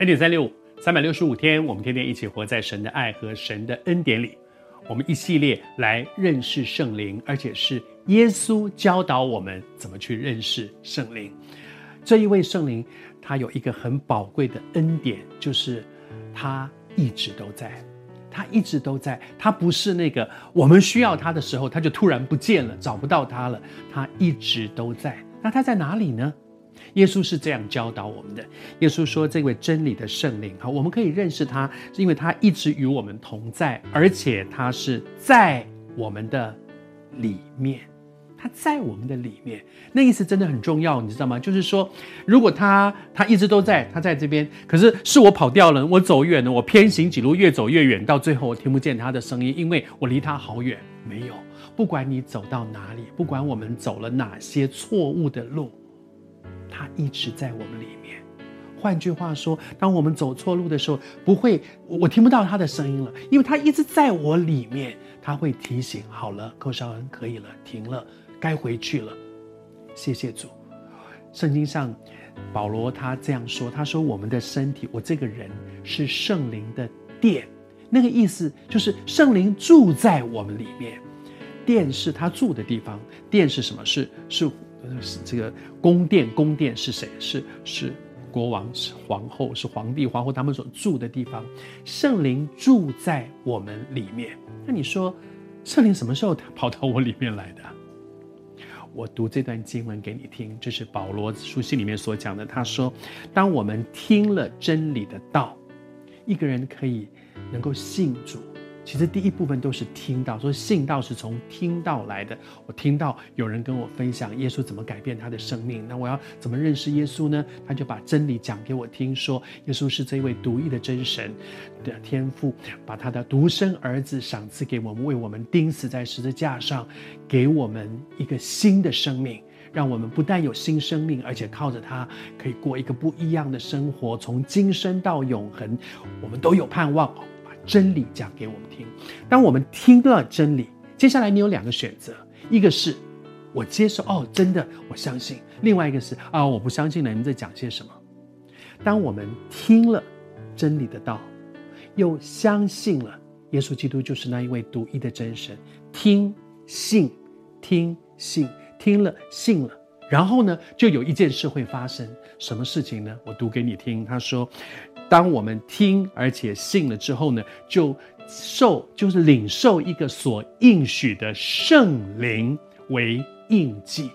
恩典三六五，三百六十五天，我们天天一起活在神的爱和神的恩典里。我们一系列来认识圣灵，而且是耶稣教导我们怎么去认识圣灵。这一位圣灵，他有一个很宝贵的恩典，就是他一直都在，他一直都在。他不是那个我们需要他的时候，他就突然不见了，找不到他了。他一直都在。那他在哪里呢？耶稣是这样教导我们的。耶稣说：“这位真理的圣灵，好，我们可以认识他，是因为他一直与我们同在，而且他是在我们的里面。他在我们的里面，那意思真的很重要，你知道吗？就是说，如果他他一直都在，他在这边，可是是我跑掉了，我走远了，我偏行几路，越走越远，到最后我听不见他的声音，因为我离他好远。没有，不管你走到哪里，不管我们走了哪些错误的路。”他一直在我们里面。换句话说，当我们走错路的时候，不会，我听不到他的声音了，因为他一直在我里面。他会提醒：好了，寇绍恩可以了，停了，该回去了。谢谢主。圣经上，保罗他这样说：他说，我们的身体，我这个人是圣灵的殿。那个意思就是圣灵住在我们里面。殿是他住的地方。殿是什么？是是。是这个宫殿，宫殿是谁？是是国王，是皇后，是皇帝、皇后他们所住的地方。圣灵住在我们里面。那你说，圣灵什么时候跑到我里面来的？我读这段经文给你听，这是保罗书信里面所讲的。他说，当我们听了真理的道，一个人可以能够信主。其实第一部分都是听到，说信道是从听到来的。我听到有人跟我分享耶稣怎么改变他的生命，那我要怎么认识耶稣呢？他就把真理讲给我听，说耶稣是这位独一的真神的天赋，把他的独生儿子赏赐给我们，为我们钉死在十字架上，给我们一个新的生命，让我们不但有新生命，而且靠着他可以过一个不一样的生活，从今生到永恒，我们都有盼望。真理讲给我们听。当我们听了真理，接下来你有两个选择：一个是我接受，哦，真的，我相信；另外一个是啊、我不相信了，你们在讲些什么？当我们听了真理的道，又相信了耶稣基督就是那一位独一的真神，听信听信听了信了，然后呢，就有一件事会发生。什么事情呢？我读给你听。他说。当我们听而且信了之后呢，就受就是领受一个所应许的圣灵为印记。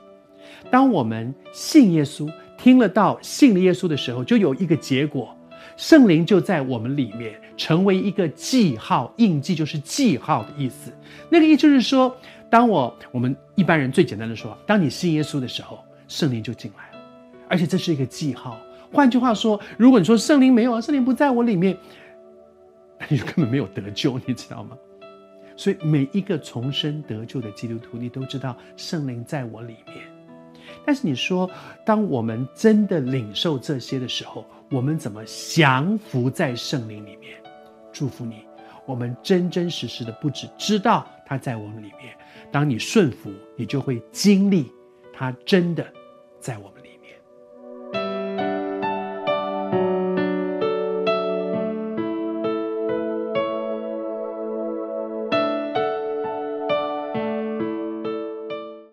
当我们信耶稣，听了道，信了耶稣的时候，就有一个结果，圣灵就在我们里面成为一个记号。印记就是记号的意思。那个意思就是说，当我我们一般人最简单的说，当你信耶稣的时候，圣灵就进来了，而且这是一个记号。换句话说，如果你说圣灵没有啊，圣灵不在我里面，你就根本没有得救，你知道吗？所以每一个重生得救的基督徒，你都知道圣灵在我里面。但是你说，当我们真的领受这些的时候，我们怎么降服在圣灵里面？祝福你，我们真真实实的不只知道他在我们里面，当你顺服，你就会经历他真的在我们。